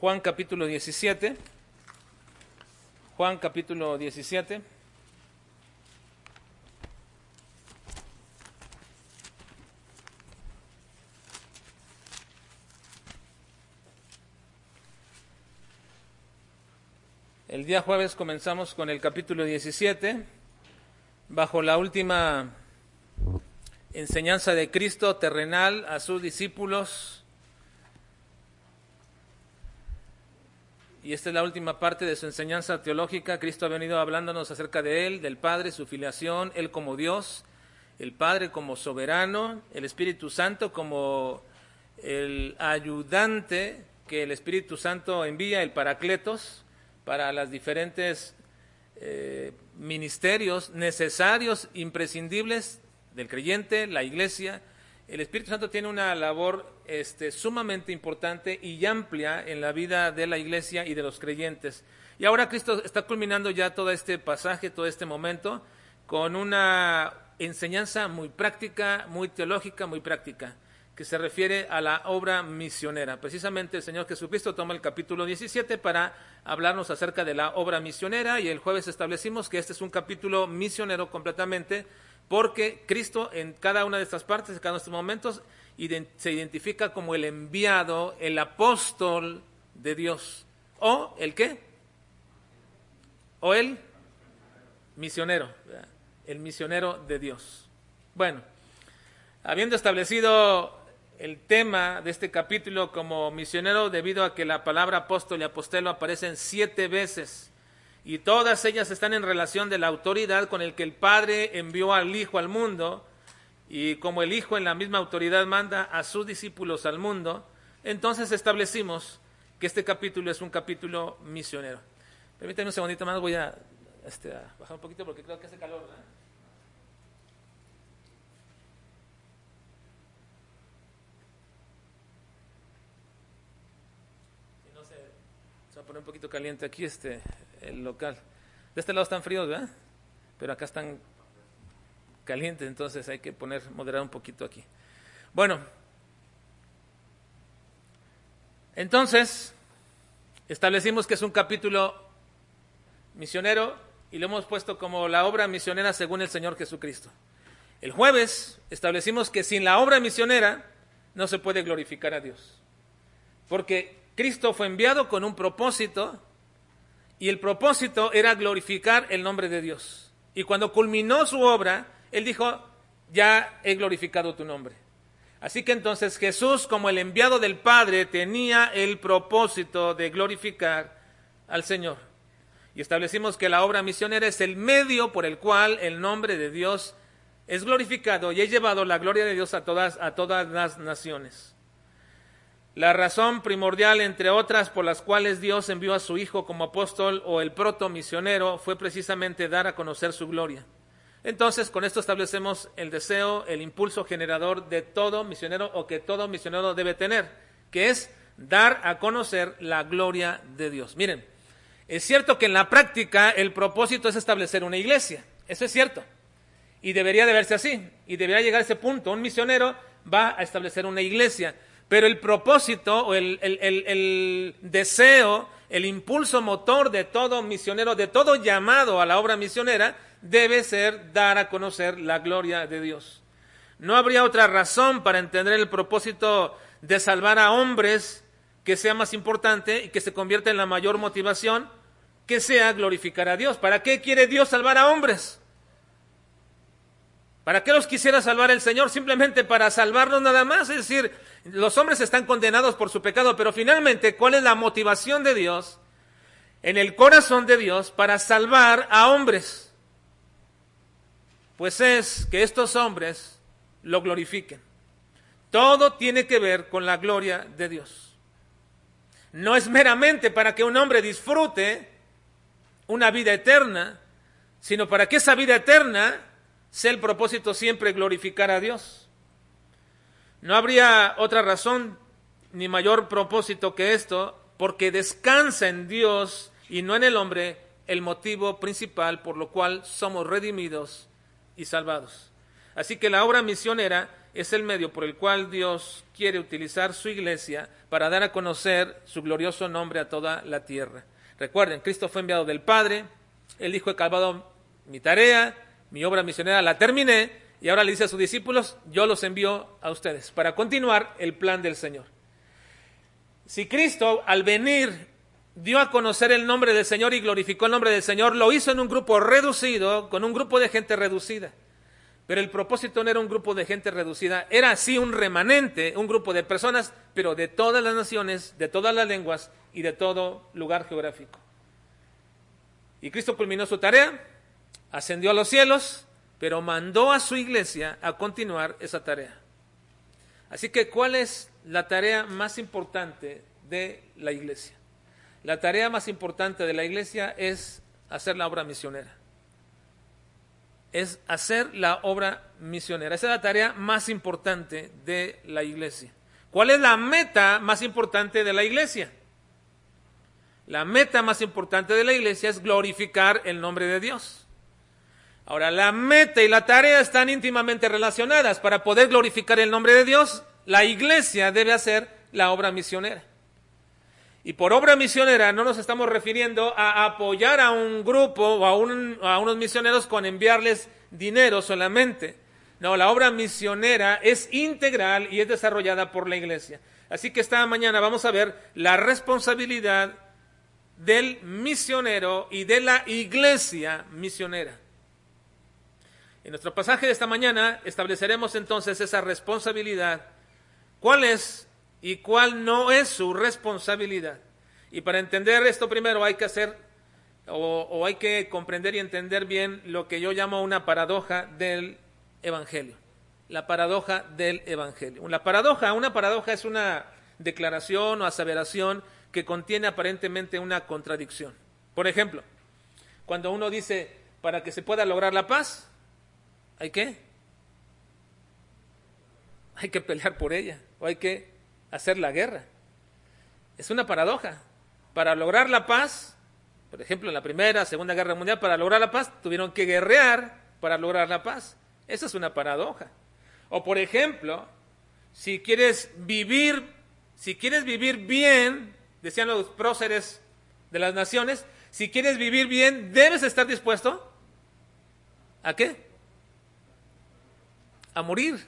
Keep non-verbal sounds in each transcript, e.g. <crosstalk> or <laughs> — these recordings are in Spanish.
Juan capítulo 17. Juan capítulo 17. El día jueves comenzamos con el capítulo 17, bajo la última enseñanza de Cristo terrenal a sus discípulos. Y esta es la última parte de su enseñanza teológica. Cristo ha venido hablándonos acerca de Él, del Padre, su filiación, Él como Dios, el Padre como soberano, el Espíritu Santo como el ayudante que el Espíritu Santo envía, el Paracletos, para los diferentes eh, ministerios necesarios, imprescindibles del creyente, la iglesia. El Espíritu Santo tiene una labor este, sumamente importante y amplia en la vida de la iglesia y de los creyentes. Y ahora Cristo está culminando ya todo este pasaje, todo este momento, con una enseñanza muy práctica, muy teológica, muy práctica que se refiere a la obra misionera. Precisamente el Señor Jesucristo toma el capítulo 17 para hablarnos acerca de la obra misionera y el jueves establecimos que este es un capítulo misionero completamente porque Cristo en cada una de estas partes, en cada uno de estos momentos, se identifica como el enviado, el apóstol de Dios. ¿O el qué? ¿O el misionero? El misionero de Dios. Bueno, habiendo establecido el tema de este capítulo como misionero debido a que la palabra apóstol y apostelo aparecen siete veces y todas ellas están en relación de la autoridad con el que el Padre envió al Hijo al mundo y como el Hijo en la misma autoridad manda a sus discípulos al mundo, entonces establecimos que este capítulo es un capítulo misionero. Permítanme un segundito más, voy a, este, bajar un poquito porque creo que hace calor. poner un poquito caliente aquí este el local. De este lado están fríos, ¿verdad? Pero acá están calientes, entonces hay que poner, moderar un poquito aquí. Bueno, entonces establecimos que es un capítulo misionero y lo hemos puesto como la obra misionera según el Señor Jesucristo. El jueves establecimos que sin la obra misionera no se puede glorificar a Dios. Porque Cristo fue enviado con un propósito y el propósito era glorificar el nombre de Dios. Y cuando culminó su obra, Él dijo, ya he glorificado tu nombre. Así que entonces Jesús, como el enviado del Padre, tenía el propósito de glorificar al Señor. Y establecimos que la obra misionera es el medio por el cual el nombre de Dios es glorificado y he llevado la gloria de Dios a todas, a todas las naciones. La razón primordial, entre otras, por las cuales Dios envió a su Hijo como apóstol o el proto misionero fue precisamente dar a conocer su gloria. Entonces, con esto establecemos el deseo, el impulso generador de todo misionero o que todo misionero debe tener, que es dar a conocer la gloria de Dios. Miren, es cierto que en la práctica el propósito es establecer una iglesia, eso es cierto, y debería de verse así, y debería llegar a ese punto. Un misionero va a establecer una iglesia, pero el propósito o el, deseo, el impulso motor de todo misionero, de todo llamado a la obra misionera, debe ser dar a conocer la gloria de Dios. No habría otra razón para entender el propósito de salvar a hombres que sea más importante y que se convierta en la mayor motivación que sea glorificar a Dios. ¿Para qué quiere Dios salvar a hombres? ¿Para qué los quisiera salvar el Señor? Simplemente para salvarlos nada más. Es decir, los hombres están condenados por su pecado, pero finalmente, ¿cuál es la motivación de Dios en el corazón de Dios para salvar a hombres? Pues es que estos hombres lo glorifiquen. Todo tiene que ver con la gloria de Dios. No es meramente para que un hombre disfrute una vida eterna, sino para que esa vida eterna sea el propósito siempre glorificar a Dios. No habría otra razón ni mayor propósito que esto, porque descansa en Dios y no en el hombre el motivo principal por lo cual somos redimidos y salvados. Así que la obra misionera es el medio por el cual Dios quiere utilizar su iglesia para dar a conocer su glorioso nombre a toda la tierra. Recuerden, Cristo fue enviado del Padre, Él dijo, he calvado mi tarea, mi obra misionera la terminé, y ahora le dice a sus discípulos, yo los envío a ustedes para continuar el plan del Señor. Si Cristo al venir dio a conocer el nombre del Señor y glorificó el nombre del Señor, lo hizo en un grupo reducido, con un grupo de gente reducida. Pero el propósito no era un grupo de gente reducida, era así un remanente, un grupo de personas, pero de todas las naciones, de todas las lenguas y de todo lugar geográfico. Y Cristo culminó su tarea, ascendió a los cielos, pero mandó a su iglesia a continuar esa tarea. Así que, ¿cuál es la tarea más importante de la iglesia? La tarea más importante de la iglesia es hacer la obra misionera. Es hacer la obra misionera. Esa es la tarea más importante de la iglesia. ¿Cuál es la meta más importante de la iglesia? La meta más importante de la iglesia es glorificar el nombre de Dios. Ahora, la meta y la tarea están íntimamente relacionadas. Para poder glorificar el nombre de Dios, la iglesia debe hacer la obra misionera. Y por obra misionera no nos estamos refiriendo a apoyar a un grupo o a, a, unos misioneros con enviarles dinero solamente. No, la obra misionera es integral y es desarrollada por la iglesia. Así que esta mañana vamos a ver la responsabilidad del misionero y de la iglesia misionera. En nuestro pasaje de esta mañana estableceremos entonces esa responsabilidad. ¿Cuál es y cuál no es su responsabilidad. Y para entender esto primero hay que hacer o, hay que comprender y entender bien lo que yo llamo una paradoja del Evangelio. La paradoja del Evangelio. La paradoja, una paradoja es una declaración o aseveración que contiene aparentemente una contradicción. Por ejemplo, cuando uno dice, para que se pueda lograr la paz, ¿hay qué? Hay que pelear por ella, o hay que hacer la guerra. Es una paradoja. Para lograr la paz, por ejemplo, en la Primera, Segunda Guerra Mundial, para lograr la paz tuvieron que guerrear para lograr la paz. Esa es una paradoja. O por ejemplo, si quieres vivir, si quieres vivir bien, decían los próceres de las naciones, si quieres vivir bien, debes estar dispuesto a qué? A morir.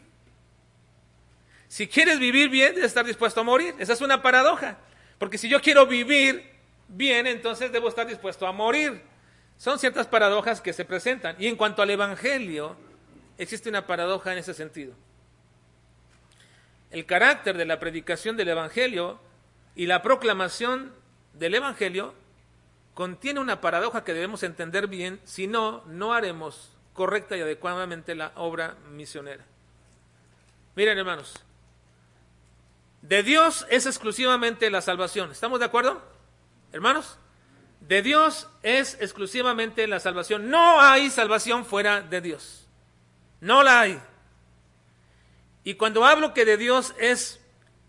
Si quieres vivir bien, debes estar dispuesto a morir. Esa es una paradoja. Porque si yo quiero vivir bien, entonces debo estar dispuesto a morir. Son ciertas paradojas que se presentan. Y en cuanto al Evangelio, existe una paradoja en ese sentido. El carácter de la predicación del Evangelio y la proclamación del Evangelio contiene una paradoja que debemos entender bien, si no, no haremos correcta y adecuadamente la obra misionera. Miren, hermanos, de Dios es exclusivamente la salvación. ¿Estamos de acuerdo? Hermanos, de Dios es exclusivamente la salvación. No hay salvación fuera de Dios. No la hay. Y cuando hablo que de Dios es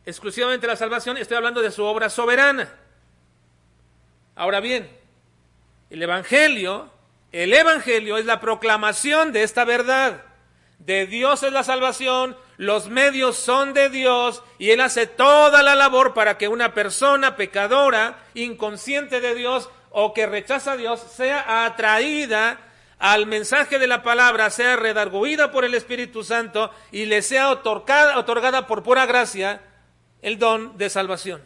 exclusivamente la salvación, estoy hablando de su obra soberana. Ahora bien, el Evangelio, el Evangelio es la proclamación de esta verdad. De Dios es la salvación, los medios son de Dios y Él hace toda la labor para que una persona pecadora, inconsciente de Dios o que rechaza a Dios, sea atraída al mensaje de la palabra, sea redarguida por el Espíritu Santo y le sea otorgada, otorgada por pura gracia el don de salvación.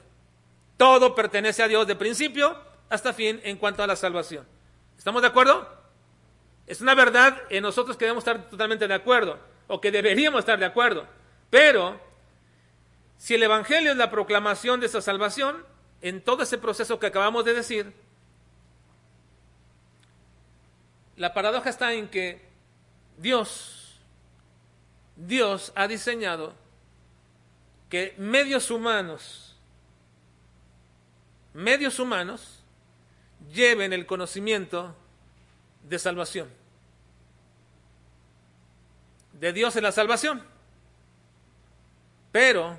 Todo pertenece a Dios de principio hasta fin en cuanto a la salvación. ¿Estamos de acuerdo? Es una verdad en nosotros que debemos estar totalmente de acuerdo o que deberíamos estar de acuerdo. Pero, si el Evangelio es la proclamación de esa salvación, en todo ese proceso que acabamos de decir, la paradoja está en que Dios, Dios ha diseñado que medios humanos, medios humanos, lleven el conocimiento de salvación de Dios en la salvación. Pero,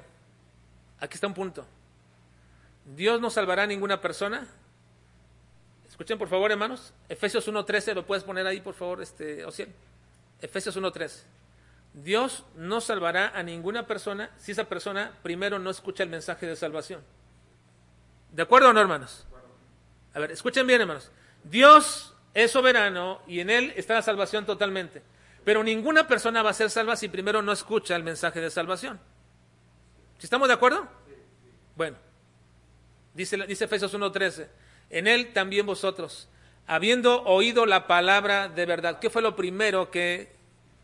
aquí está un punto. Dios no salvará a ninguna persona. Escuchen por favor, hermanos. Efesios 1.13, lo puedes poner ahí, por favor, este, Ociel. Efesios 1.13. Dios no salvará a ninguna persona si esa persona primero no escucha el mensaje de salvación. ¿De acuerdo o no, hermanos? A ver, escuchen bien, hermanos. Dios es soberano y en Él está la salvación totalmente. Pero ninguna persona va a ser salva si primero no escucha el mensaje de salvación. ¿Sí estamos de acuerdo? Bueno, dice, dice Efesios 1.13, en Él también vosotros, habiendo oído la palabra de verdad. ¿Qué fue lo primero que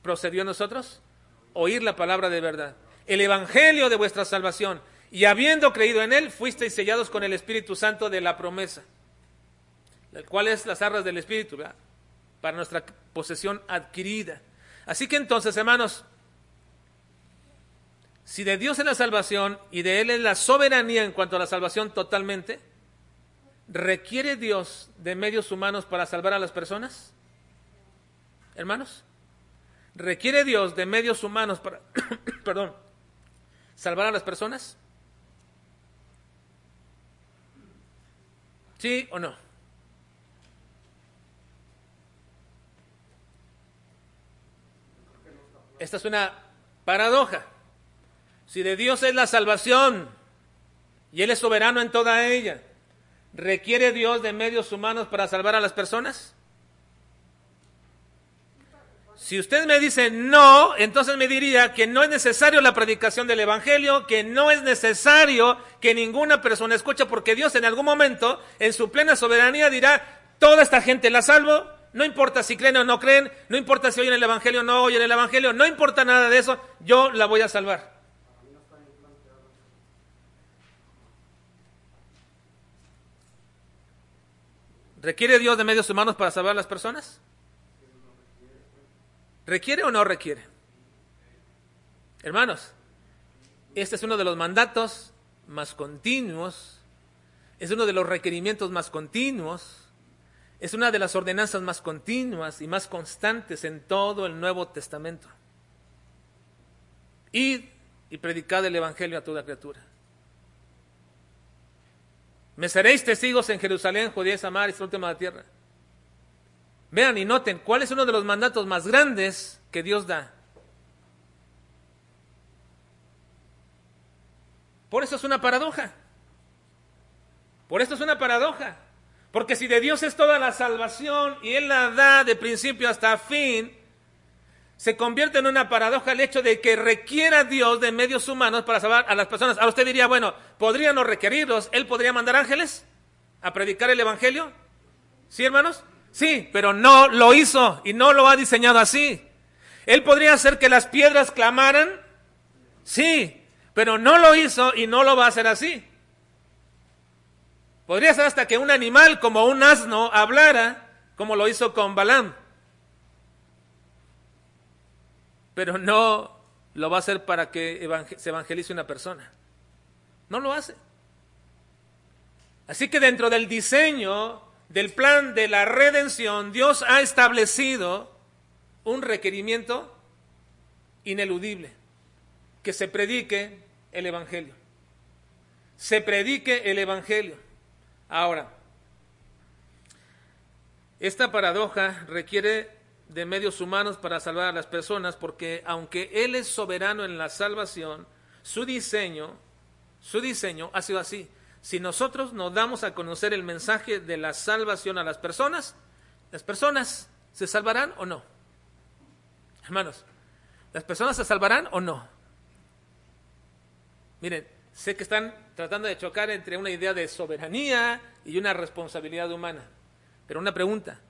procedió a nosotros? Oír la palabra de verdad. El evangelio de vuestra salvación. Y habiendo creído en él, fuisteis sellados con el Espíritu Santo de la promesa. ¿Cuál es las arras del Espíritu? Para nuestra posesión adquirida. Así que entonces, hermanos, si de Dios es la salvación y de Él es la soberanía en cuanto a la salvación totalmente, ¿Requiere Dios de medios humanos para salvar a las personas? Hermanos, ¿requiere Dios de medios humanos para, <coughs> perdón, salvar a las personas? ¿Sí o no? Esta es una paradoja. Si de Dios es la salvación y Él es soberano en toda ella, ¿Requiere Dios de medios humanos para salvar a las personas? Si usted me dice no, entonces me diría que no es necesario la predicación del Evangelio, que no es necesario que ninguna persona escuche, porque Dios en algún momento, en su plena soberanía, dirá, toda esta gente la salvo, no importa si creen o no creen, no importa si oyen el Evangelio o no oyen el Evangelio, no importa nada de eso, yo la voy a salvar. ¿Requiere Dios de medios humanos para salvar a las personas? ¿Requiere o no requiere? Hermanos, este es uno de los mandatos más continuos, es uno de los requerimientos más continuos, es una de las ordenanzas más continuas y más constantes en todo el Nuevo Testamento. Id y predicad el Evangelio a toda criatura. Me seréis testigos en Jerusalén, Judea, Samaria y de la tierra. Vean y noten cuál es uno de los mandatos más grandes que Dios da. Por eso es una paradoja. Por esto es una paradoja. Porque si de Dios es toda la salvación y Él la da de principio hasta fin, se convierte en una paradoja el hecho de que requiera Dios de medios humanos para salvar a las personas. Ahora usted diría, bueno, ¿podría no requerirlos? ¿Él podría mandar ángeles a predicar el Evangelio? ¿Sí, hermanos? Sí, pero no lo hizo y no lo ha diseñado así. ¿Él podría hacer que las piedras clamaran? Sí, pero no lo hizo y no lo va a hacer así. Podría ser hasta que un animal como un asno hablara, como lo hizo con Balaam. pero no lo va a hacer para que se evangelice una persona. No lo hace. Así que dentro del diseño del plan de la redención, Dios ha establecido un requerimiento ineludible, que se predique el Evangelio. Se predique el Evangelio. Ahora, esta paradoja requiere de medios humanos para salvar a las personas, porque aunque Él es soberano en la salvación, su diseño, su diseño ha sido así. Si nosotros nos damos a conocer el mensaje de la salvación a las personas, las personas se salvarán o no. Hermanos, ¿las personas se salvarán o no? Miren, sé que están tratando de chocar entre una idea de soberanía y una responsabilidad humana. Pero una pregunta,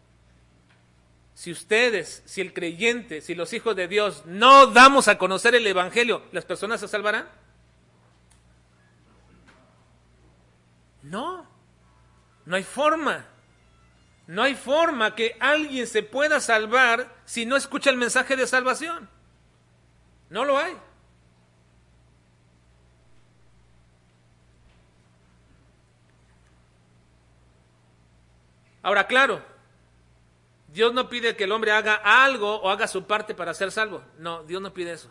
si ustedes, si el creyente, si los hijos de Dios no damos a conocer el Evangelio, ¿las personas se salvarán? No, no hay forma. No hay forma que alguien se pueda salvar si no escucha el mensaje de salvación. No lo hay. Ahora, claro, Dios no pide que el hombre haga algo o haga su parte para ser salvo. No, Dios no pide eso.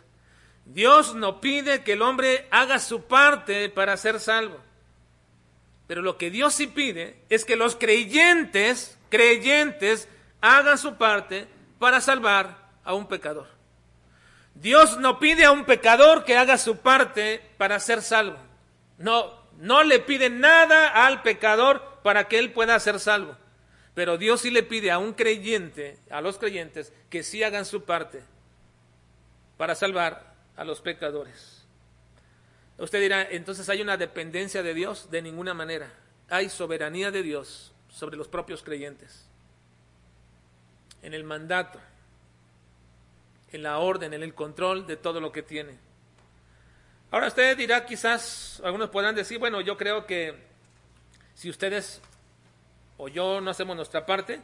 Dios no pide que el hombre haga su parte para ser salvo. Pero lo que Dios sí pide es que los creyentes, creyentes, hagan su parte para salvar a un pecador. Dios no pide a un pecador que haga su parte para ser salvo. No, no le pide nada al pecador para que él pueda ser salvo. Pero Dios sí le pide a un creyente, a los creyentes, que sí hagan su parte para salvar a los pecadores. Usted dirá, entonces hay una dependencia de Dios de ninguna manera. Hay soberanía de Dios sobre los propios creyentes. En el mandato, en la orden, en el control de todo lo que tiene. Ahora usted dirá, quizás algunos podrán decir, bueno, yo creo que si ustedes o yo no hacemos nuestra parte,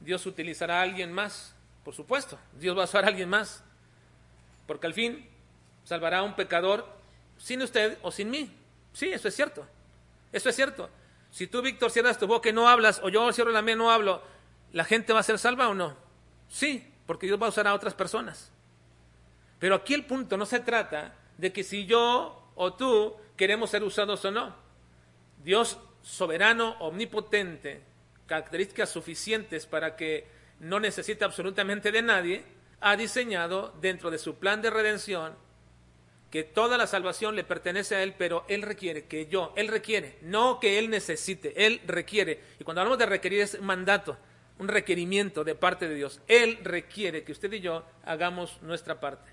Dios utilizará a alguien más, por supuesto, Dios va a usar a alguien más, porque al fin salvará a un pecador sin usted o sin mí. Sí, eso es cierto, eso es cierto. Si tú, Víctor, cierras tu boca y no hablas, o yo cierro la mía y no hablo, ¿la gente va a ser salva o no? Sí, porque Dios va a usar a otras personas. Pero aquí el punto no se trata de que si yo o tú queremos ser usados o no. Dios soberano, omnipotente, características suficientes para que no necesite absolutamente de nadie, ha diseñado dentro de su plan de redención que toda la salvación le pertenece a Él, pero Él requiere que yo, Él requiere, no que Él necesite, Él requiere. Y cuando hablamos de requerir es mandato, un requerimiento de parte de Dios. Él requiere que usted y yo hagamos nuestra parte.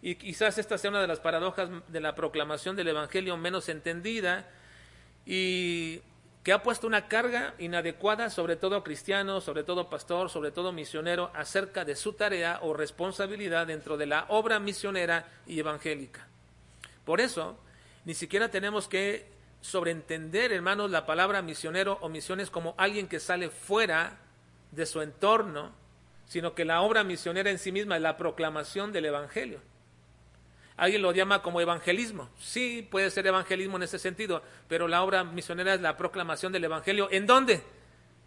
Y quizás esta sea una de las paradojas de la proclamación del Evangelio menos entendida y que ha puesto una carga inadecuada sobre todo cristiano, sobre todo pastor, sobre todo misionero, acerca de su tarea o responsabilidad dentro de la obra misionera y evangélica. Por eso, ni siquiera tenemos que sobreentender, hermanos, la palabra misionero o misiones como alguien que sale fuera de su entorno, sino que la obra misionera en sí misma es la proclamación del Evangelio. Alguien lo llama como evangelismo. Sí, puede ser evangelismo en ese sentido, pero la obra misionera es la proclamación del Evangelio. ¿En dónde?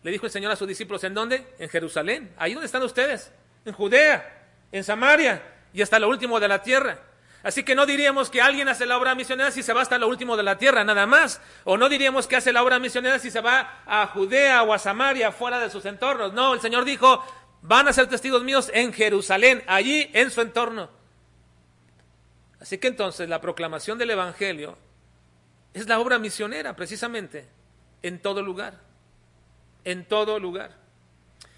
Le dijo el Señor a sus discípulos, ¿en dónde? En Jerusalén. Ahí donde están ustedes, en Judea, en Samaria y hasta lo último de la tierra. Así que no diríamos que alguien hace la obra misionera si se va hasta lo último de la tierra, nada más. O no diríamos que hace la obra misionera si se va a Judea o a Samaria, fuera de sus entornos. No, el Señor dijo, van a ser testigos míos en Jerusalén, allí en su entorno. Así que entonces la proclamación del Evangelio es la obra misionera precisamente en todo lugar, en todo lugar.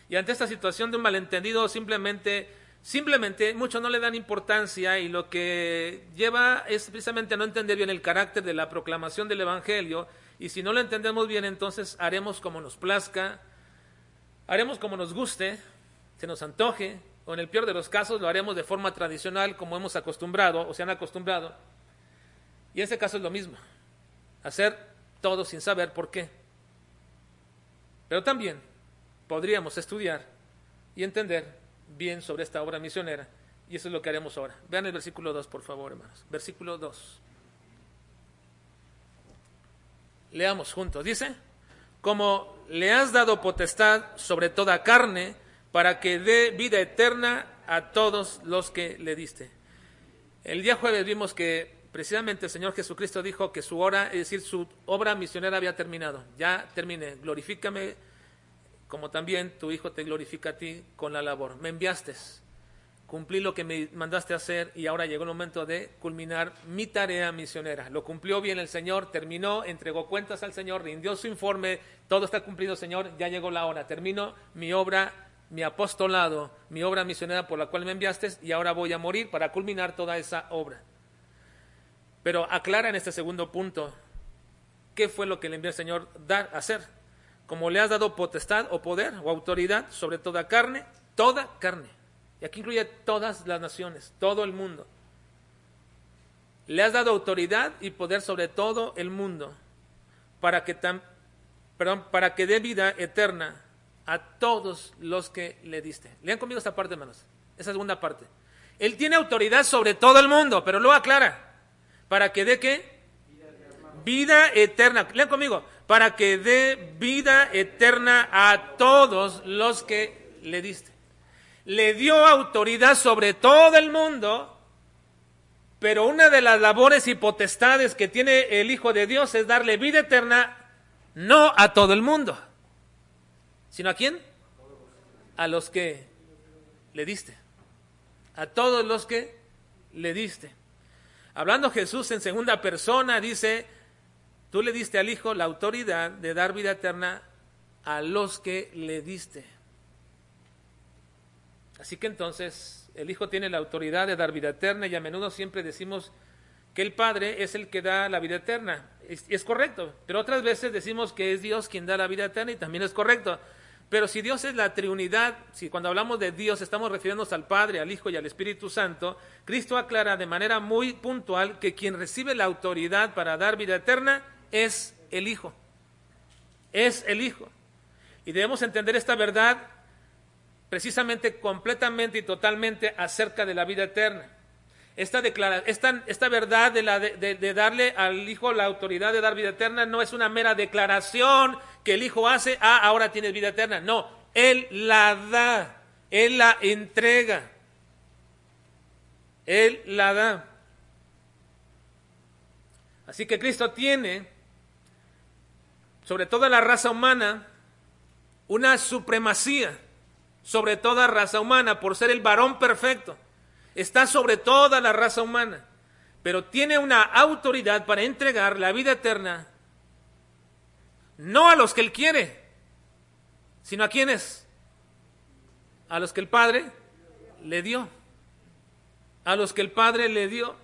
Y ante esta situación de un malentendido simplemente, simplemente muchos no le dan importancia y lo que lleva es precisamente no entender bien el carácter de la proclamación del Evangelio y si no lo entendemos bien entonces haremos como nos plazca, haremos como nos guste, se nos antoje, o en el peor de los casos lo haremos de forma tradicional como hemos acostumbrado o se han acostumbrado. Y en este caso es lo mismo, hacer todo sin saber por qué. Pero también podríamos estudiar y entender bien sobre esta obra misionera. Y eso es lo que haremos ahora. Vean el versículo 2, por favor, hermanos. Versículo 2. Leamos juntos. Dice, como le has dado potestad sobre toda carne, para que dé vida eterna a todos los que le diste. El día jueves vimos que precisamente el Señor Jesucristo dijo que su hora, es decir, su obra misionera había terminado. Ya terminé. Glorifícame como también tu Hijo te glorifica a ti con la labor. Me enviaste, cumplí lo que me mandaste hacer y ahora llegó el momento de culminar mi tarea misionera. Lo cumplió bien el Señor, terminó, entregó cuentas al Señor, rindió su informe, todo está cumplido, Señor, ya llegó la hora. Termino mi obra mi apostolado, mi obra misionera por la cual me enviaste y ahora voy a morir para culminar toda esa obra. Pero aclara en este segundo punto qué fue lo que le envió el Señor dar, hacer. Como le has dado potestad o poder o autoridad sobre toda carne, toda carne. Y aquí incluye todas las naciones, todo el mundo. Le has dado autoridad y poder sobre todo el mundo para que, tan, perdón, para que dé vida eterna a todos los que le diste. Lean conmigo esta parte, hermanos. Esa segunda parte. Él tiene autoridad sobre todo el mundo, pero luego aclara. ¿Para que dé qué? Vida eterna. Lean conmigo. Para que dé vida eterna a todos los que le diste. Le dio autoridad sobre todo el mundo, pero una de las labores y potestades que tiene el Hijo de Dios es darle vida eterna no a todo el mundo ¿Sino a quién? A los que le diste. A todos los que le diste. Hablando Jesús en segunda persona, dice, tú le diste al Hijo la autoridad de dar vida eterna a los que le diste. Así que entonces el Hijo tiene la autoridad de dar vida eterna y a menudo siempre decimos que el Padre es el que da la vida eterna. Es, es, correcto, pero otras veces decimos que es Dios quien da la vida eterna y también es correcto. Pero si Dios es la Trinidad, si cuando hablamos de Dios estamos refiriéndonos al Padre, al Hijo y al Espíritu Santo, Cristo aclara de manera muy puntual que quien recibe la autoridad para dar vida eterna es el Hijo. Es el Hijo. Y debemos entender esta verdad precisamente completamente y totalmente acerca de la vida eterna. Esta, esta, esta verdad de, la, de, de, darle al Hijo la autoridad de dar vida eterna no es una mera declaración que el Hijo hace, ah, ahora tienes vida eterna. No, Él la da, Él la entrega, Él la da. Así que Cristo tiene sobre toda la raza humana una supremacía sobre toda raza humana por ser el varón perfecto. Está sobre toda la raza humana, pero tiene una autoridad para entregar la vida eterna, no a los que él quiere, sino a quienes, a los que el Padre le dio, a los que el Padre le dio.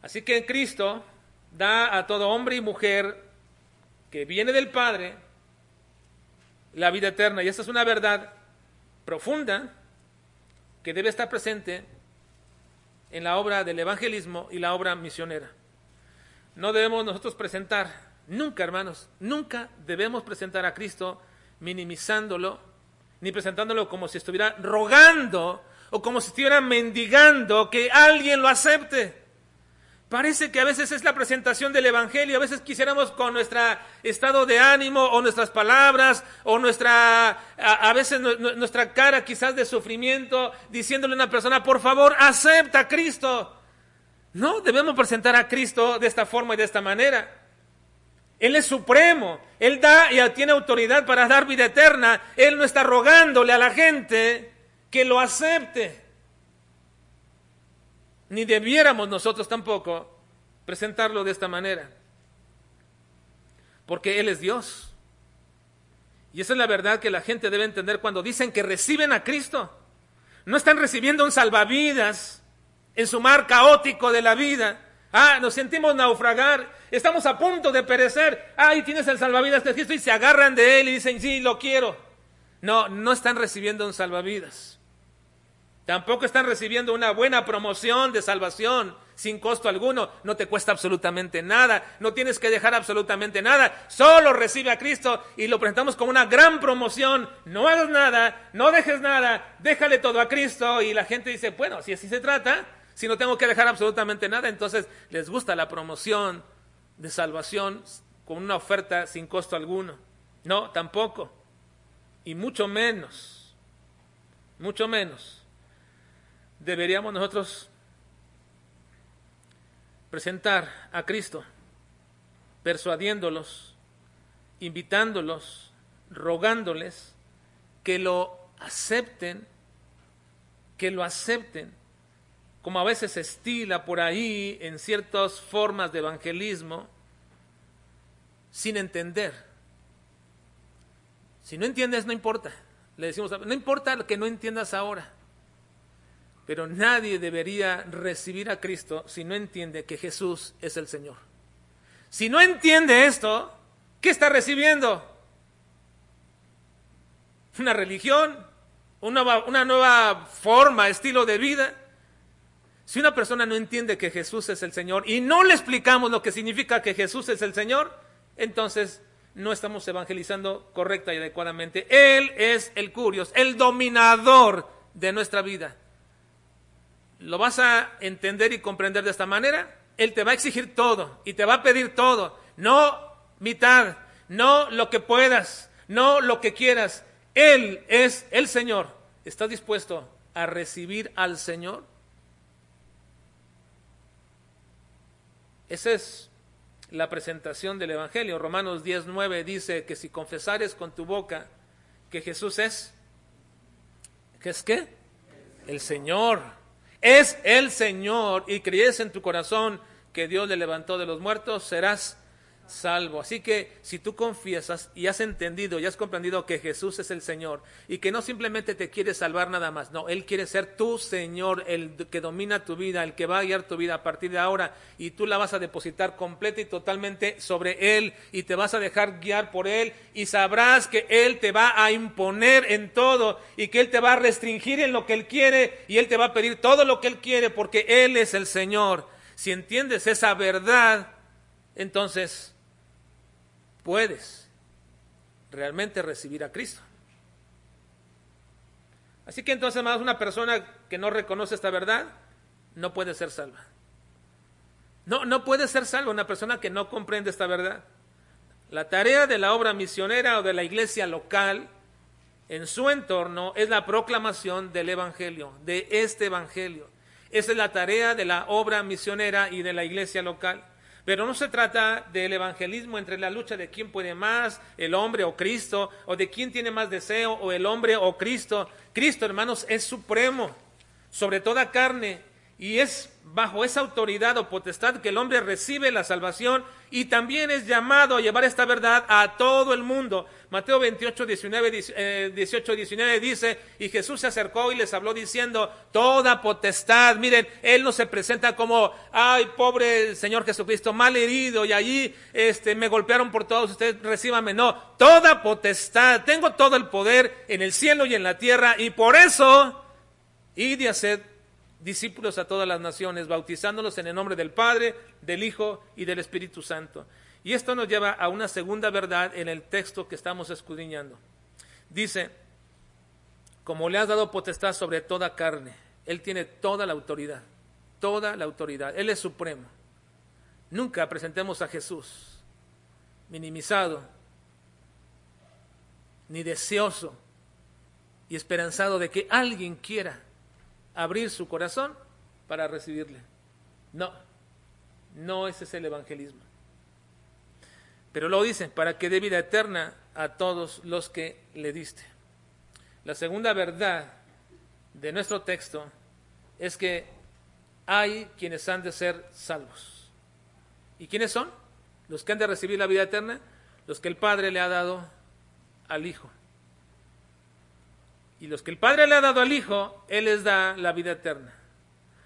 Así que en Cristo da a todo hombre y mujer que viene del Padre la vida eterna. Y esta es una verdad profunda que debe estar presente en la obra del evangelismo y la obra misionera. No debemos nosotros presentar, nunca hermanos, nunca debemos presentar a Cristo minimizándolo, ni presentándolo como si estuviera rogando o como si estuviera mendigando que alguien lo acepte. Parece que a veces es la presentación del Evangelio, a veces quisiéramos con nuestro estado de ánimo o nuestras palabras o nuestra, a, veces nuestra cara quizás de sufrimiento, diciéndole a una persona, por favor, acepta a Cristo. No, debemos presentar a Cristo de esta forma y de esta manera. Él es supremo, Él da y tiene autoridad para dar vida eterna. Él no está rogándole a la gente que lo acepte ni debiéramos nosotros tampoco presentarlo de esta manera. Porque Él es Dios. Y esa es la verdad que la gente debe entender cuando dicen que reciben a Cristo. No están recibiendo un salvavidas en su mar caótico de la vida. Ah, nos sentimos naufragar, estamos a punto de perecer. Ah, ahí tienes el salvavidas de Cristo y se agarran de él y dicen, sí, lo quiero. No, no están recibiendo un salvavidas. Tampoco están recibiendo una buena promoción de salvación sin costo alguno. No te cuesta absolutamente nada. No tienes que dejar absolutamente nada. Solo recibe a Cristo y lo presentamos como una gran promoción. No hagas nada, no dejes nada, déjale todo a Cristo. Y la gente dice, bueno, si así se trata, si no tengo que dejar absolutamente nada, entonces les gusta la promoción de salvación con una oferta sin costo alguno. No, tampoco. Y mucho menos. Mucho menos deberíamos nosotros presentar a Cristo, persuadiéndolos, invitándolos, rogándoles que lo acepten, que lo acepten, como a veces se estila por ahí en ciertas formas de evangelismo, sin entender. Si no entiendes, no importa. Le decimos, no importa lo que no entiendas ahora. Pero nadie debería recibir a Cristo si no entiende que Jesús es el Señor. Si no entiende esto, ¿qué está recibiendo? ¿Una religión? ¿Una, nueva forma, estilo de vida? Si una persona no entiende que Jesús es el Señor y no le explicamos lo que significa que Jesús es el Señor, entonces no estamos evangelizando correcta y adecuadamente. Él es el curios, el dominador de nuestra vida lo vas a entender y comprender de esta manera, Él te va a exigir todo y te va a pedir todo, no mitad, no lo que puedas, no lo que quieras. Él es el Señor. ¿Estás dispuesto a recibir al Señor? Esa es la presentación del Evangelio. Romanos 10.9 dice que si confesares con tu boca que Jesús es, ¿qué es qué? El Señor es el Señor y crees en tu corazón que Dios le levantó de los muertos, serás salvo. Así que si tú confiesas y has entendido y has comprendido que Jesús es el Señor y que no simplemente te quiere salvar nada más, no, Él quiere ser tu Señor, el que domina tu vida, el que va a guiar tu vida a partir de ahora y tú la vas a depositar completa y totalmente sobre Él y te vas a dejar guiar por Él y sabrás que Él te va a imponer en todo y que Él te va a restringir en lo que Él quiere y Él te va a pedir todo lo que Él quiere porque Él es el Señor. Si entiendes esa verdad, entonces puedes realmente recibir a Cristo. Así que entonces, más una persona que no reconoce esta verdad no puede ser salva. No, no puede ser salva una persona que no comprende esta verdad. La tarea de la obra misionera o de la iglesia local en su entorno es la proclamación del Evangelio, de este Evangelio. Esa es la tarea de la obra misionera y de la iglesia local. Pero no se trata del evangelismo entre la lucha de quién puede más, el hombre o Cristo, o de quién tiene más deseo, o el hombre o Cristo. Cristo, hermanos, es supremo sobre toda carne y es bajo esa autoridad o potestad que el hombre recibe la salvación y también es llamado a llevar esta verdad a todo el mundo. Mateo 28, 19, 18, 19 dice, y Jesús se acercó y les habló diciendo, toda potestad, miren, Él no se presenta como, ay, pobre Señor Jesucristo, mal herido, y allí este, me golpearon por todos, ustedes recíbame, no, toda potestad, tengo todo el poder en el cielo y en la tierra, y por eso, y de hacer discípulos a todas las naciones, bautizándolos en el nombre del Padre, del Hijo y del Espíritu Santo. Y esto nos lleva a una segunda verdad en el texto que estamos escudriñando. Dice, como le has dado potestad sobre toda carne, Él tiene toda la autoridad, toda la autoridad, Él es supremo. Nunca presentemos a Jesús minimizado, ni deseoso y esperanzado de que alguien quiera abrir su corazón para recibirle. No, no ese es el evangelismo. Pero lo dice, para que dé vida eterna a todos los que le diste. La segunda verdad de nuestro texto es que hay quienes han de ser salvos. ¿Y quiénes son? Los que han de recibir la vida eterna, los que el Padre le ha dado al Hijo y los que el Padre le ha dado al Hijo, Él les da la vida eterna.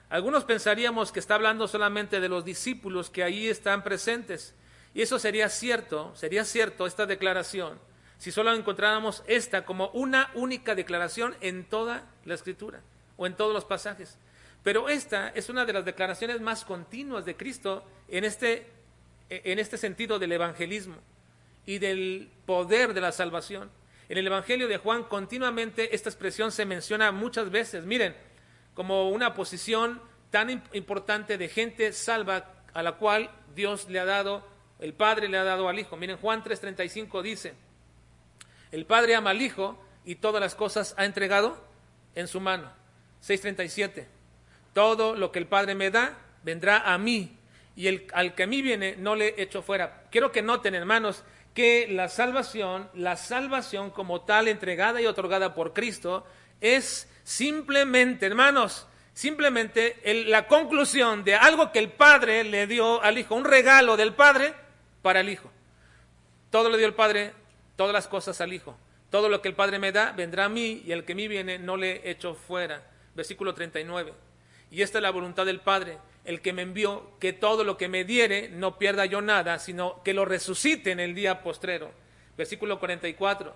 Algunos pensaríamos que está hablando solamente de los discípulos que ahí están presentes. Y eso sería cierto, sería cierto esta declaración, si solo encontráramos esta como una única declaración en toda la escritura o en todos los pasajes. Pero esta es una de las declaraciones más continuas de Cristo en este, en este sentido del evangelismo y del poder de la salvación. En el Evangelio de Juan continuamente esta expresión se menciona muchas veces, miren, como una posición tan importante de gente salva a la cual Dios le ha dado, el Padre le ha dado al Hijo. Miren, Juan 3:35 dice, el Padre ama al Hijo y todas las cosas ha entregado en su mano. 6:37, todo lo que el Padre me da vendrá a mí y el, al que a mí viene no le echo fuera. Quiero que noten, hermanos, que la salvación, la salvación como tal entregada y otorgada por Cristo, es simplemente, hermanos, simplemente la conclusión de algo que el Padre le dio al Hijo, un regalo del Padre para el Hijo. Todo le dio el Padre, todas las cosas al Hijo. Todo lo que el Padre me da vendrá a mí y el que a mí viene no le echo fuera. Versículo 39. Y esta es la voluntad del Padre, el que me envió, que todo lo que me diere no pierda yo nada, sino que lo resucite en el día postrero. Versículo 44.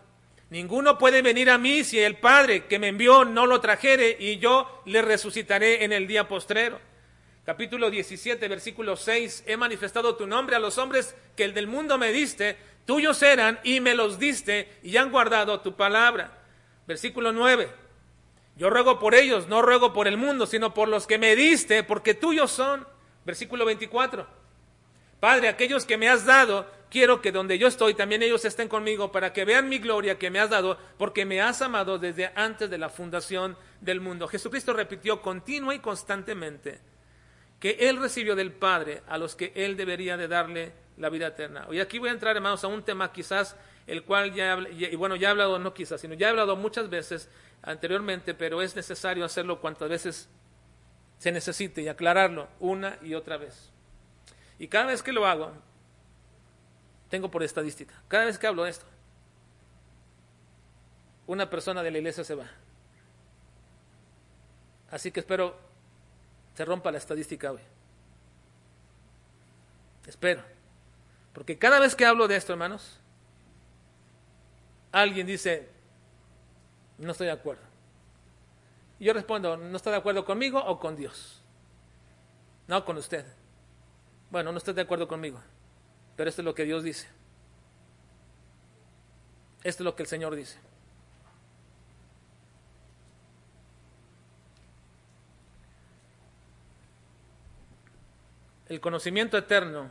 Ninguno puede venir a mí si el Padre que me envió no lo trajere y yo le resucitaré en el día postrero. Capítulo 17, versículo 6. He manifestado tu nombre a los hombres que el del mundo me diste, tuyos eran y me los diste y han guardado tu palabra. Versículo 9. Yo ruego por ellos, no ruego por el mundo, sino por los que me diste, porque tuyos son. Versículo 24. Padre, aquellos que me has dado, quiero que donde yo estoy también ellos estén conmigo para que vean mi gloria que me has dado, porque me has amado desde antes de la fundación del mundo. Jesucristo repitió continua y constantemente que Él recibió del Padre a los que Él debería de darle la vida eterna. Y aquí voy a entrar, hermanos, a un tema quizás el cual ya, y bueno, ya he hablado, no quizás, sino ya he hablado muchas veces anteriormente, pero es necesario hacerlo cuantas veces se necesite y aclararlo una y otra vez. Y cada vez que lo hago, tengo por estadística, cada vez que hablo de esto, una persona de la iglesia se va. Así que espero se rompa la estadística hoy. Espero. Porque cada vez que hablo de esto, hermanos, alguien dice, no estoy de acuerdo. Y yo respondo, ¿no está de acuerdo conmigo o con Dios? No, con usted. Bueno, no estoy de acuerdo conmigo, pero esto es lo que Dios dice. Esto es lo que el Señor dice. El conocimiento eterno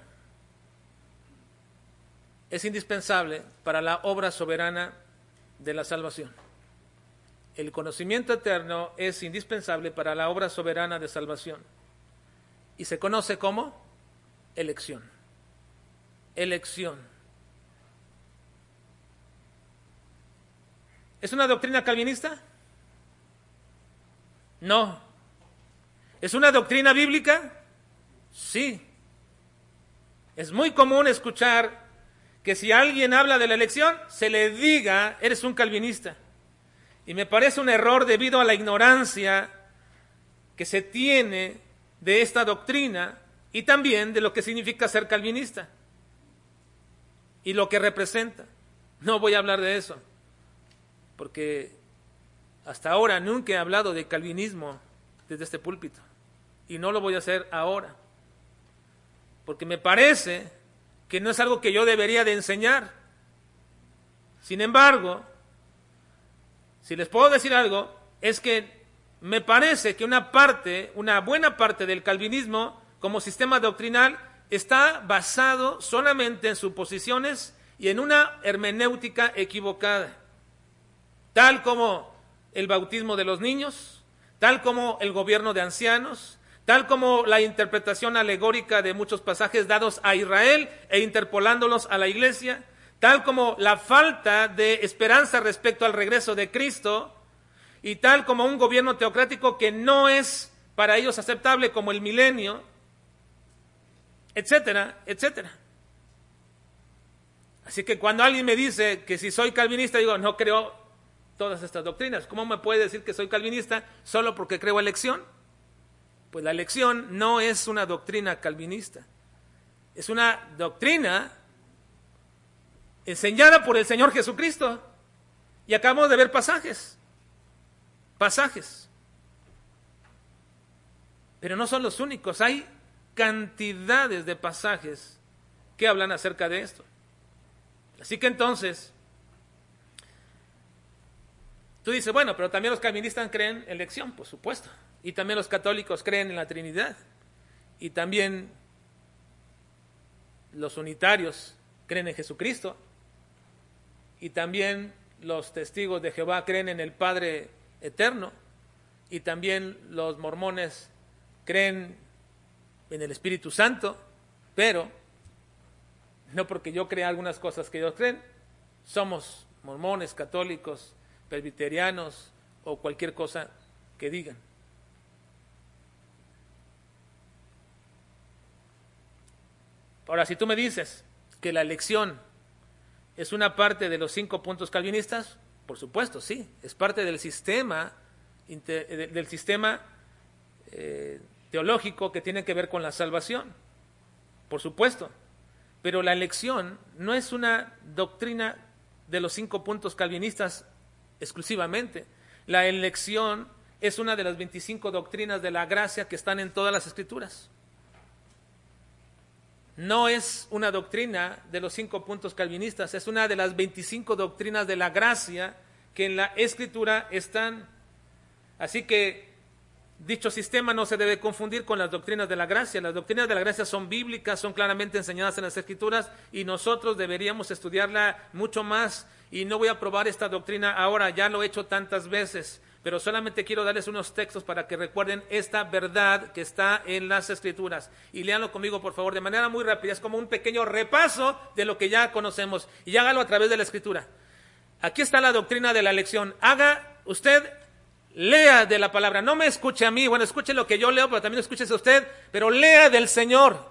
es indispensable para la obra soberana de la salvación. El conocimiento eterno es indispensable para la obra soberana de salvación. Y se conoce como elección. Elección. ¿Es una doctrina calvinista? No. ¿Es una doctrina bíblica? Sí. Es muy común escuchar que si alguien habla de la elección, se le diga, eres un calvinista. Y me parece un error debido a la ignorancia que se tiene de esta doctrina y también de lo que significa ser calvinista y lo que representa. No voy a hablar de eso, porque hasta ahora nunca he hablado de calvinismo desde este púlpito y no lo voy a hacer ahora porque me parece que no es algo que yo debería de enseñar. Sin embargo, si les puedo decir algo, es que me parece que una parte, una buena parte del calvinismo como sistema doctrinal está basado solamente en suposiciones y en una hermenéutica equivocada, tal como el bautismo de los niños, tal como el gobierno de ancianos, tal como la interpretación alegórica de muchos pasajes dados a Israel e interpolándolos a la iglesia, tal como la falta de esperanza respecto al regreso de Cristo, y tal como un gobierno teocrático que no es para ellos aceptable como el milenio, etcétera, etcétera. Así que cuando alguien me dice que si soy calvinista, digo, no creo todas estas doctrinas. ¿Cómo me puede decir que soy calvinista solo porque creo elección? Pues la elección no es una doctrina calvinista, es una doctrina enseñada por el Señor Jesucristo. Y acabamos de ver pasajes, pasajes. Pero no son los únicos, hay cantidades de pasajes que hablan acerca de esto. Así que entonces, tú dices, bueno, pero también los calvinistas creen en elección, por supuesto. Y también los católicos creen en la Trinidad. Y también los unitarios creen en Jesucristo. Y también los testigos de Jehová creen en el Padre eterno. Y también los mormones creen en el Espíritu Santo. Pero, no porque yo crea algunas cosas que ellos creen, somos mormones, católicos, presbiterianos o cualquier cosa que digan. Ahora, si tú me dices que la elección es una parte de los cinco puntos calvinistas, por supuesto, sí, es parte del sistema, del sistema eh, teológico que tiene que ver con la salvación, por supuesto. Pero la elección no es una doctrina de los cinco puntos calvinistas exclusivamente. La elección es una de las 25 doctrinas de la gracia que están en todas las escrituras no es una doctrina de los cinco puntos calvinistas, es una de las 25 doctrinas de la gracia que en la escritura están. Así que dicho sistema no se debe confundir con las doctrinas de la gracia. Las doctrinas de la gracia son bíblicas, son claramente enseñadas en las escrituras y nosotros deberíamos estudiarla mucho más. Y no voy a probar esta doctrina ahora, ya lo he hecho tantas veces pero solamente quiero darles unos textos para que recuerden esta verdad que está en las escrituras. Y léanlo conmigo, por favor, de manera muy rápida. Es como un pequeño repaso de lo que ya conocemos. Y hágalo a través de la escritura. Aquí está la doctrina de la elección. Haga usted lea de la palabra. No me escuche a mí, bueno, escuche lo que yo leo, pero también escúchese usted, pero lea del Señor.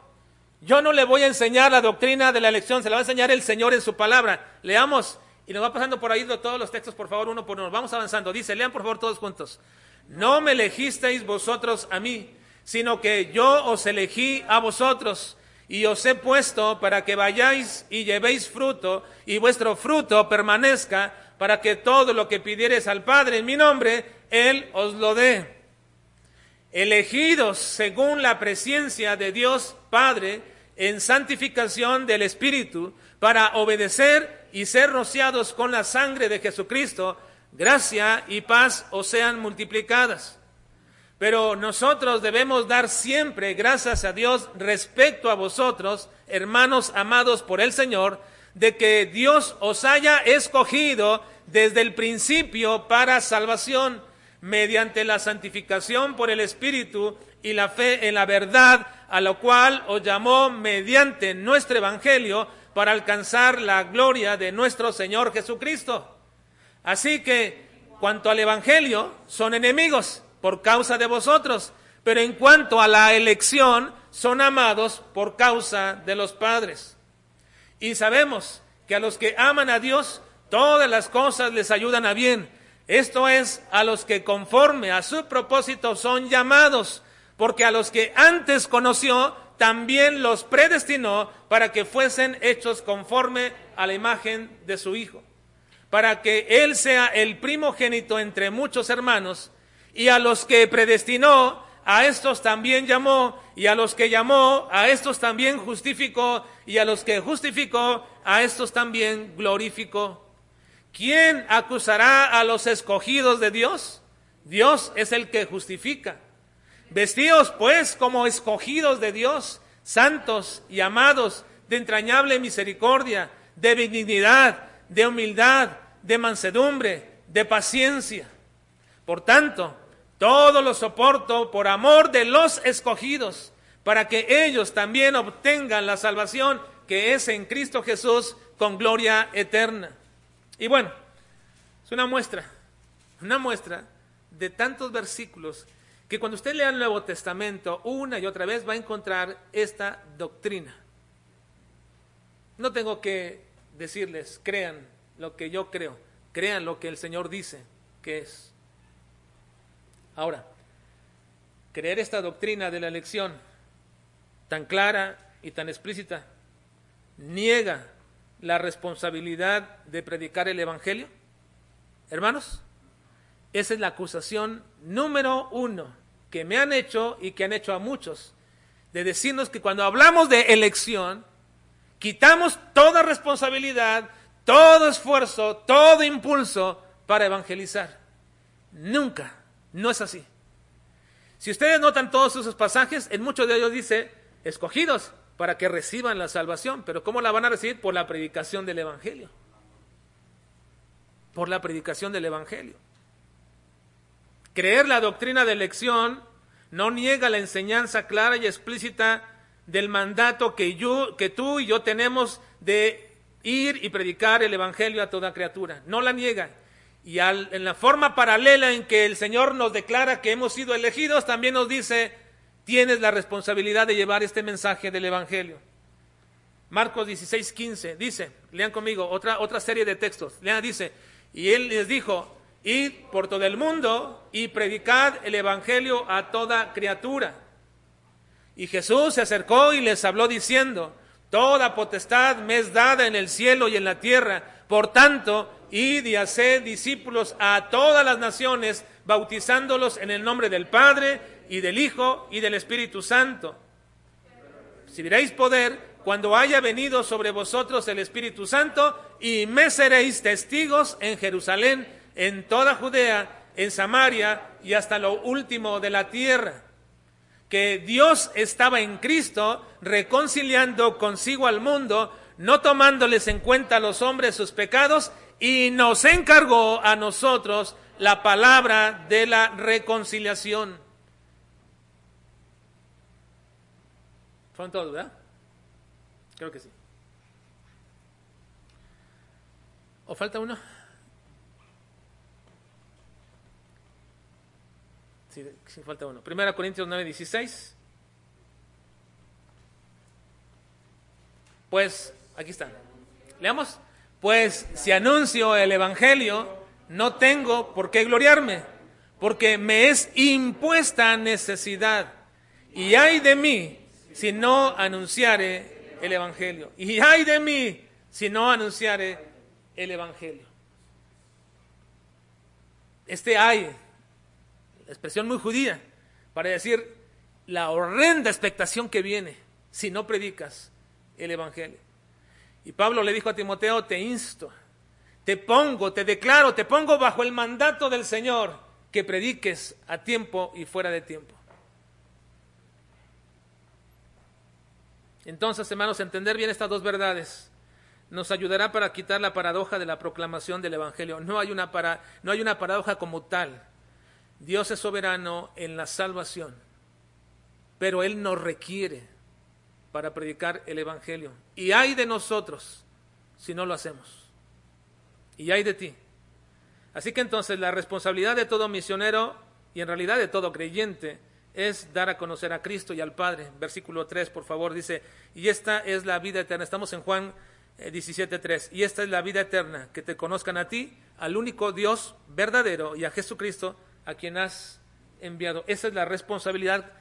Yo no le voy a enseñar la doctrina de la elección, se la va a enseñar el Señor en su palabra. Leamos y nos va pasando por ahí todos los textos, por favor, uno por uno. Vamos avanzando. Dice, lean por favor todos juntos. No me elegisteis vosotros a mí, sino que yo os elegí a vosotros y os he puesto para que vayáis y llevéis fruto y vuestro fruto permanezca para que todo lo que pidieres al Padre en mi nombre, Él os lo dé. Elegidos según la presencia de Dios Padre en santificación del Espíritu para obedecer y ser rociados con la sangre de Jesucristo, gracia y paz os sean multiplicadas. Pero nosotros debemos dar siempre gracias a Dios respecto a vosotros, hermanos amados por el Señor, de que Dios os haya escogido desde el principio para salvación, mediante la santificación por el Espíritu y la fe en la verdad, a lo cual os llamó mediante nuestro Evangelio para alcanzar la gloria de nuestro Señor Jesucristo. Así que, cuanto al Evangelio, son enemigos por causa de vosotros, pero en cuanto a la elección, son amados por causa de los padres. Y sabemos que a los que aman a Dios, todas las cosas les ayudan a bien. Esto es, a los que conforme a su propósito son llamados, porque a los que antes conoció, también los predestinó para que fuesen hechos conforme a la imagen de su Hijo, para que Él sea el primogénito entre muchos hermanos, y a los que predestinó, a estos también llamó, y a los que llamó, a estos también justificó, y a los que justificó, a estos también glorificó. ¿Quién acusará a los escogidos de Dios? Dios es el que justifica. Vestíos pues como escogidos de Dios, santos y amados, de entrañable misericordia, de benignidad, de humildad, de mansedumbre, de paciencia. Por tanto, todo lo soporto por amor de los escogidos, para que ellos también obtengan la salvación que es en Cristo Jesús con gloria eterna. Y bueno, es una muestra, una muestra de tantos versículos que cuando usted lea el Nuevo Testamento una y otra vez va a encontrar esta doctrina. No tengo que decirles, crean lo que yo creo, crean lo que el Señor dice que es. Ahora, creer esta doctrina de la elección tan clara y tan explícita niega la responsabilidad de predicar el Evangelio? Hermanos, esa es la acusación número uno que me han hecho y que han hecho a muchos, de decirnos que cuando hablamos de elección, quitamos toda responsabilidad, todo esfuerzo, todo impulso para evangelizar. Nunca, no es así. Si ustedes notan todos esos pasajes, en muchos de ellos dice, escogidos para que reciban la salvación, pero ¿cómo la van a recibir? Por la predicación del Evangelio. Por la predicación del Evangelio. Creer la doctrina de elección no niega la enseñanza clara y explícita del mandato que, tú y yo tenemos de ir y predicar el Evangelio a toda criatura. No la niega. Y en la forma paralela en que el Señor nos declara que hemos sido elegidos, también nos dice, tienes la responsabilidad de llevar este mensaje del Evangelio. Marcos 16, 15 dice, lean conmigo, otra, otra serie de textos. Lean, dice, y él les dijo, Id por todo el mundo y predicad el Evangelio a toda criatura. Y Jesús se acercó y les habló diciendo, Toda potestad me es dada en el cielo y en la tierra. Por tanto, id y haced discípulos a todas las naciones, bautizándolos en el nombre del Padre y del Hijo y del Espíritu Santo. Si veréis poder cuando haya venido sobre vosotros el Espíritu Santo, y me seréis testigos en Jerusalén, en toda Judea, en Samaria y hasta lo último de la tierra. Que Dios estaba en Cristo reconciliando consigo al mundo, no tomándoles en cuenta a los hombres sus pecados, y nos encargó a nosotros la palabra de la reconciliación. ¿Fueron todos, verdad? Creo que sí. ¿O falta uno? Sí, falta uno. Primera Corintios 9, 16. Pues, aquí está. Leamos. Pues si anuncio el Evangelio, no tengo por qué gloriarme, porque me es impuesta necesidad. Y hay de mí si no anunciare el Evangelio. Y hay de mí si no anunciare el Evangelio. Este hay, expresión muy judía, para decir la horrenda expectación que viene si no predicas el Evangelio. Y Pablo le dijo a Timoteo, te insto, te pongo, te declaro, te pongo bajo el mandato del Señor que prediques a tiempo y fuera de tiempo. Entonces, hermanos, entender bien estas dos verdades nos ayudará para quitar la paradoja de la proclamación del Evangelio. No hay una, no hay una paradoja como tal. Dios es soberano en la salvación, pero Él nos requiere para predicar el Evangelio. Y hay de nosotros si no lo hacemos. Y hay de ti. Así que entonces la responsabilidad de todo misionero y en realidad de todo creyente es dar a conocer a Cristo y al Padre. Versículo 3, por favor, dice, y esta es la vida eterna. Estamos en Juan 17.3. Eh, y esta es la vida eterna, que te conozcan a ti, al único Dios verdadero y a Jesucristo, a quien has enviado. Esa es la responsabilidad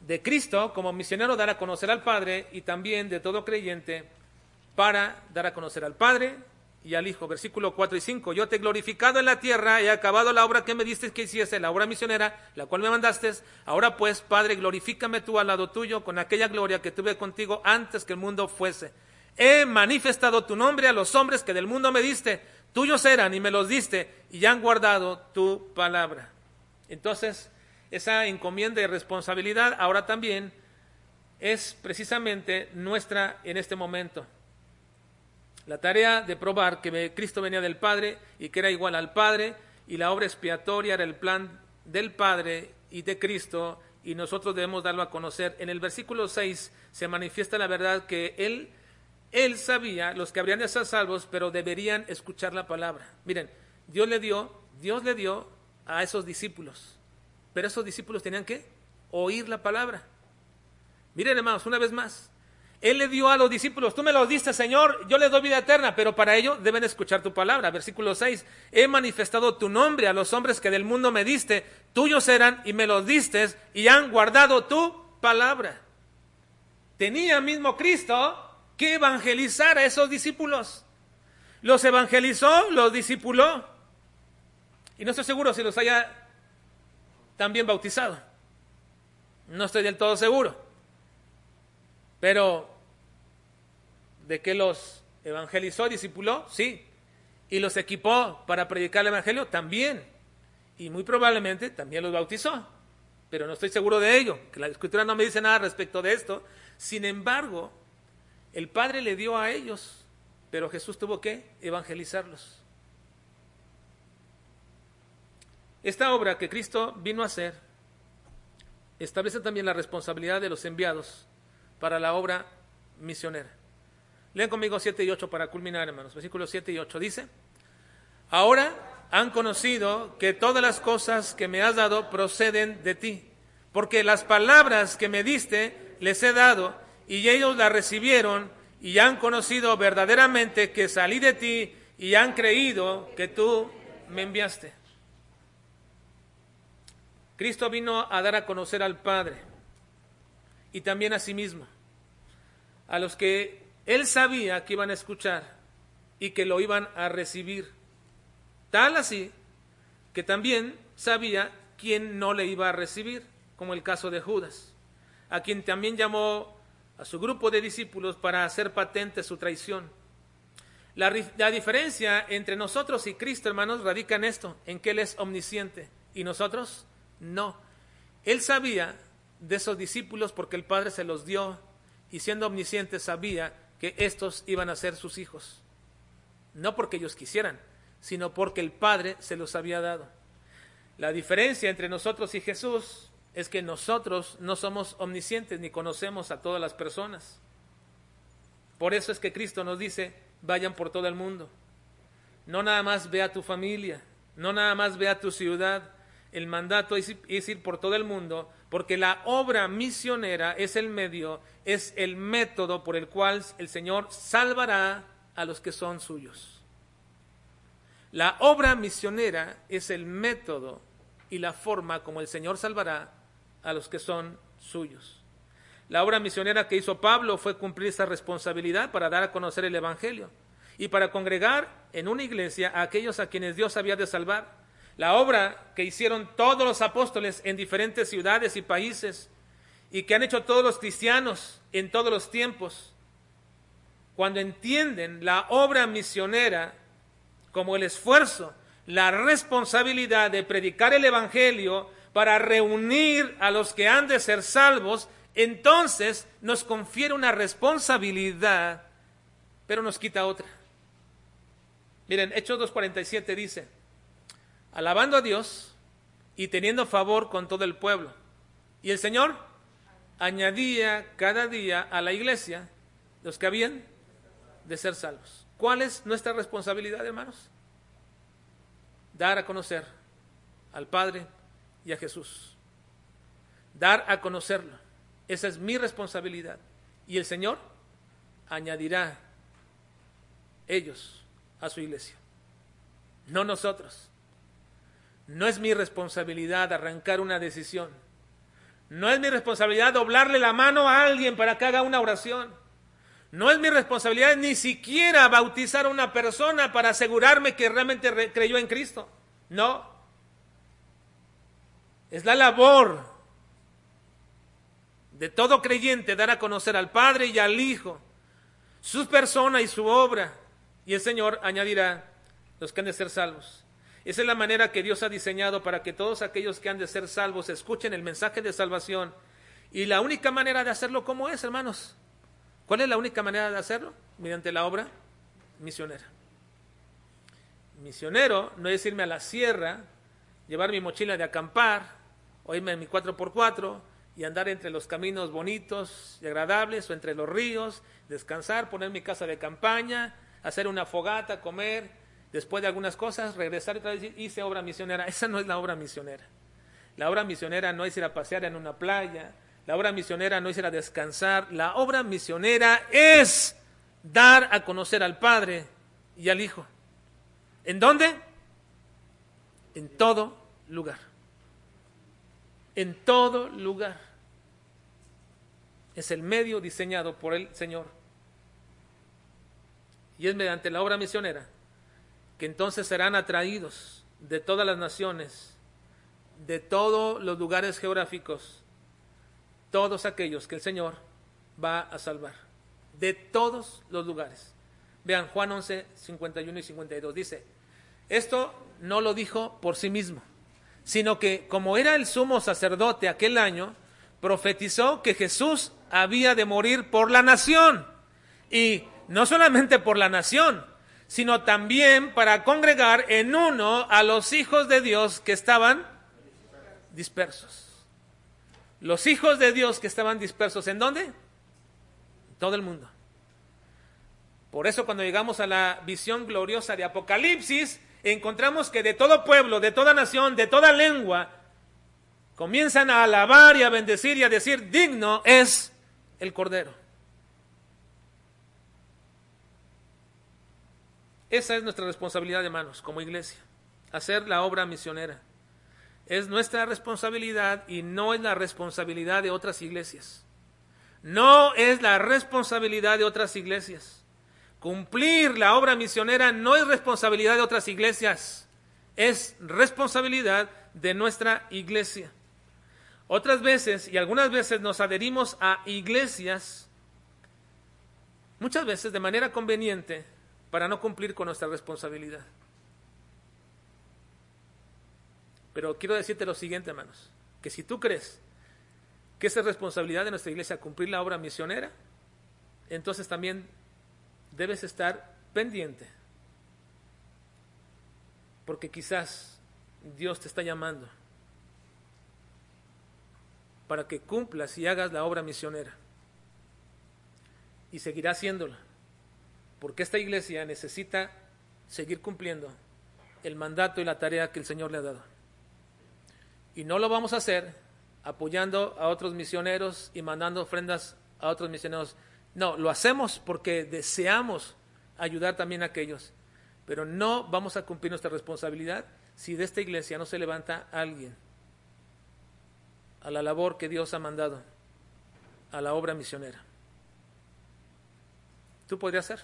de Cristo como misionero, dar a conocer al Padre y también de todo creyente para dar a conocer al Padre y al Hijo. Versículo 4 y 5. Yo te he glorificado en la tierra, he acabado la obra que me diste que hiciese, la obra misionera, la cual me mandaste. Ahora pues, Padre, glorifícame tú al lado tuyo con aquella gloria que tuve contigo antes que el mundo fuese. He manifestado tu nombre a los hombres que del mundo me diste. Tuyos eran y me los diste y han guardado tu palabra. Entonces, esa encomienda y responsabilidad ahora también es precisamente nuestra en este momento. La tarea de probar que Cristo venía del Padre y que era igual al Padre y la obra expiatoria era el plan del Padre y de Cristo y nosotros debemos darlo a conocer. En el versículo 6 se manifiesta la verdad que Él él sabía los que habrían de ser salvos, pero deberían escuchar la palabra. Miren, Dios le dio, Dios le dio a esos discípulos, pero esos discípulos tenían que oír la palabra. Miren, hermanos, una vez más, Él le dio a los discípulos, tú me los diste, Señor, yo les doy vida eterna, pero para ello deben escuchar tu palabra. Versículo 6, he manifestado tu nombre a los hombres que del mundo me diste, tuyos eran y me los diste y han guardado tu palabra. Tenía mismo Cristo que evangelizar a esos discípulos. Los evangelizó, los discipuló. Y no estoy seguro si los haya también bautizado. No estoy del todo seguro. Pero, ¿de qué los evangelizó, discipuló? Sí. ¿Y los equipó para predicar el evangelio? También. Y muy probablemente también los bautizó. Pero no estoy seguro de ello, que la escritura no me dice nada respecto de esto. Sin embargo, el Padre le dio a ellos, pero Jesús tuvo que evangelizarlos. Esta obra que Cristo vino a hacer establece también la responsabilidad de los enviados para la obra misionera. Lean conmigo 7 y 8 para culminar, hermanos. Versículos 7 y 8 dice, ahora han conocido que todas las cosas que me has dado proceden de ti, porque las palabras que me diste les he dado y ellos la recibieron y han conocido verdaderamente que salí de ti y han creído que tú me enviaste. Cristo vino a dar a conocer al Padre y también a sí mismo, a los que él sabía que iban a escuchar y que lo iban a recibir. Tal así que también sabía quién no le iba a recibir, como el caso de Judas, a quien también llamó a su grupo de discípulos para hacer patente su traición. La, diferencia entre nosotros y Cristo, hermanos, radica en esto, en que Él es omnisciente y nosotros no. Él sabía de esos discípulos porque el Padre se los dio y siendo omnisciente sabía que estos iban a ser sus hijos. No porque ellos quisieran, sino porque el Padre se los había dado. La diferencia entre nosotros y Jesús es que nosotros no somos omniscientes ni conocemos a todas las personas. Por eso es que Cristo nos dice, vayan por todo el mundo. No nada más ve a tu familia, no nada más ve a tu ciudad. el mandato es, es ir por todo el mundo, porque la obra misionera es el medio, es el método por el cual el Señor salvará a los que son suyos. La obra misionera es el método y la forma como el Señor salvará a los que son suyos. La obra misionera que hizo Pablo fue cumplir esa responsabilidad para dar a conocer el Evangelio y para congregar en una iglesia a aquellos a quienes Dios había de salvar. La obra que hicieron todos los apóstoles en diferentes ciudades y países y que han hecho todos los cristianos en todos los tiempos, cuando entienden la obra misionera como el esfuerzo, la responsabilidad de predicar el Evangelio para reunir a los que han de ser salvos, entonces nos confiere una responsabilidad, pero nos quita otra. Miren, Hechos 2.47 dice, alabando a Dios y teniendo favor con todo el pueblo. Y el Señor añadía cada día a la iglesia los que habían de ser salvos. ¿Cuál es nuestra responsabilidad, hermanos? Dar a conocer al Padre y a Jesús. Dar a conocerlo. Esa es mi responsabilidad. Y el Señor añadirá ellos a su iglesia. No nosotros. No es mi responsabilidad arrancar una decisión. No es mi responsabilidad doblarle la mano a alguien para que haga una oración. No es mi responsabilidad ni siquiera bautizar a una persona para asegurarme que realmente creyó en Cristo. No. Es la labor de todo creyente dar a conocer al Padre y al Hijo su persona y su obra. Y el Señor añadirá los que han de ser salvos. Esa es la manera que Dios ha diseñado para que todos aquellos que han de ser salvos escuchen el mensaje de salvación. Y la única manera de hacerlo, ¿cómo es, hermanos? ¿Cuál es la única manera de hacerlo? Mediante la obra misionera. Misionero no es irme a la sierra, llevar mi mochila de acampar, o irme en mi 4x4 y andar entre los caminos bonitos y agradables, o entre los ríos, descansar, poner mi casa de campaña, hacer una fogata, comer, después de algunas cosas, regresar y otra vez hice obra misionera. <laughs> Esa no es la obra misionera. La obra misionera no es ir a pasear en una playa, la obra misionera no es ir a descansar, la obra misionera es dar a conocer al Padre y al Hijo. ¿En dónde? En todo lugar. En todo lugar. Es el medio diseñado por el Señor. Y es mediante la obra misionera que entonces serán atraídos de todas las naciones, de todos los lugares geográficos, todos aquellos que el Señor va a salvar, de todos los lugares. Vean, Juan 11, 51 y 52 dice, esto no lo dijo por sí mismo, sino que como era el sumo sacerdote aquel año, profetizó que Jesús había de morir por la nación. Y no solamente por la nación, sino también para congregar en uno a los hijos de Dios que estaban dispersos. Los hijos de Dios que estaban dispersos, ¿en dónde? En todo el mundo. Por eso cuando llegamos a la visión gloriosa de Apocalipsis, encontramos que de todo pueblo, de toda nación, de toda lengua, comienzan a alabar y a bendecir y a decir, digno es el Cordero. Esa es nuestra responsabilidad, hermanos, como iglesia, hacer la obra misionera. Es nuestra responsabilidad y no es la responsabilidad de otras iglesias. No es la responsabilidad de otras iglesias. Cumplir la obra misionera no es responsabilidad de otras iglesias, es responsabilidad de nuestra iglesia. Otras veces, y algunas veces nos adherimos a iglesias, muchas veces de manera conveniente, para no cumplir con nuestra responsabilidad. Pero quiero decirte lo siguiente, hermanos, que si tú crees que es responsabilidad de nuestra iglesia cumplir la obra misionera, entonces también debes estar pendiente, porque quizás Dios te está llamando para que cumplas y hagas la obra misionera, y seguirá haciéndola porque esta iglesia necesita seguir cumpliendo el mandato y la tarea que el Señor le ha dado. Y no lo vamos a hacer apoyando a otros misioneros y mandando ofrendas a otros misioneros. No, lo hacemos porque deseamos ayudar también a aquellos. Pero no vamos a cumplir nuestra responsabilidad si de esta iglesia no se levanta alguien a la labor que Dios ha mandado, a la obra misionera. Tú podrías ser.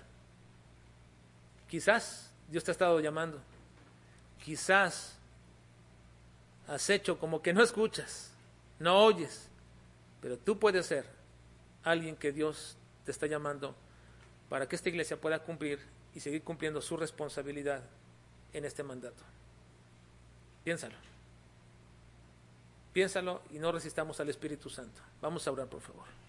Quizás Dios te ha estado llamando. Quizás has hecho como que no escuchas, no oyes, pero tú puedes ser alguien que Dios está llamando para que esta iglesia pueda cumplir y seguir cumpliendo su responsabilidad en este mandato. Piénsalo. Piénsalo y no resistamos al Espíritu Santo. Vamos a orar, por favor.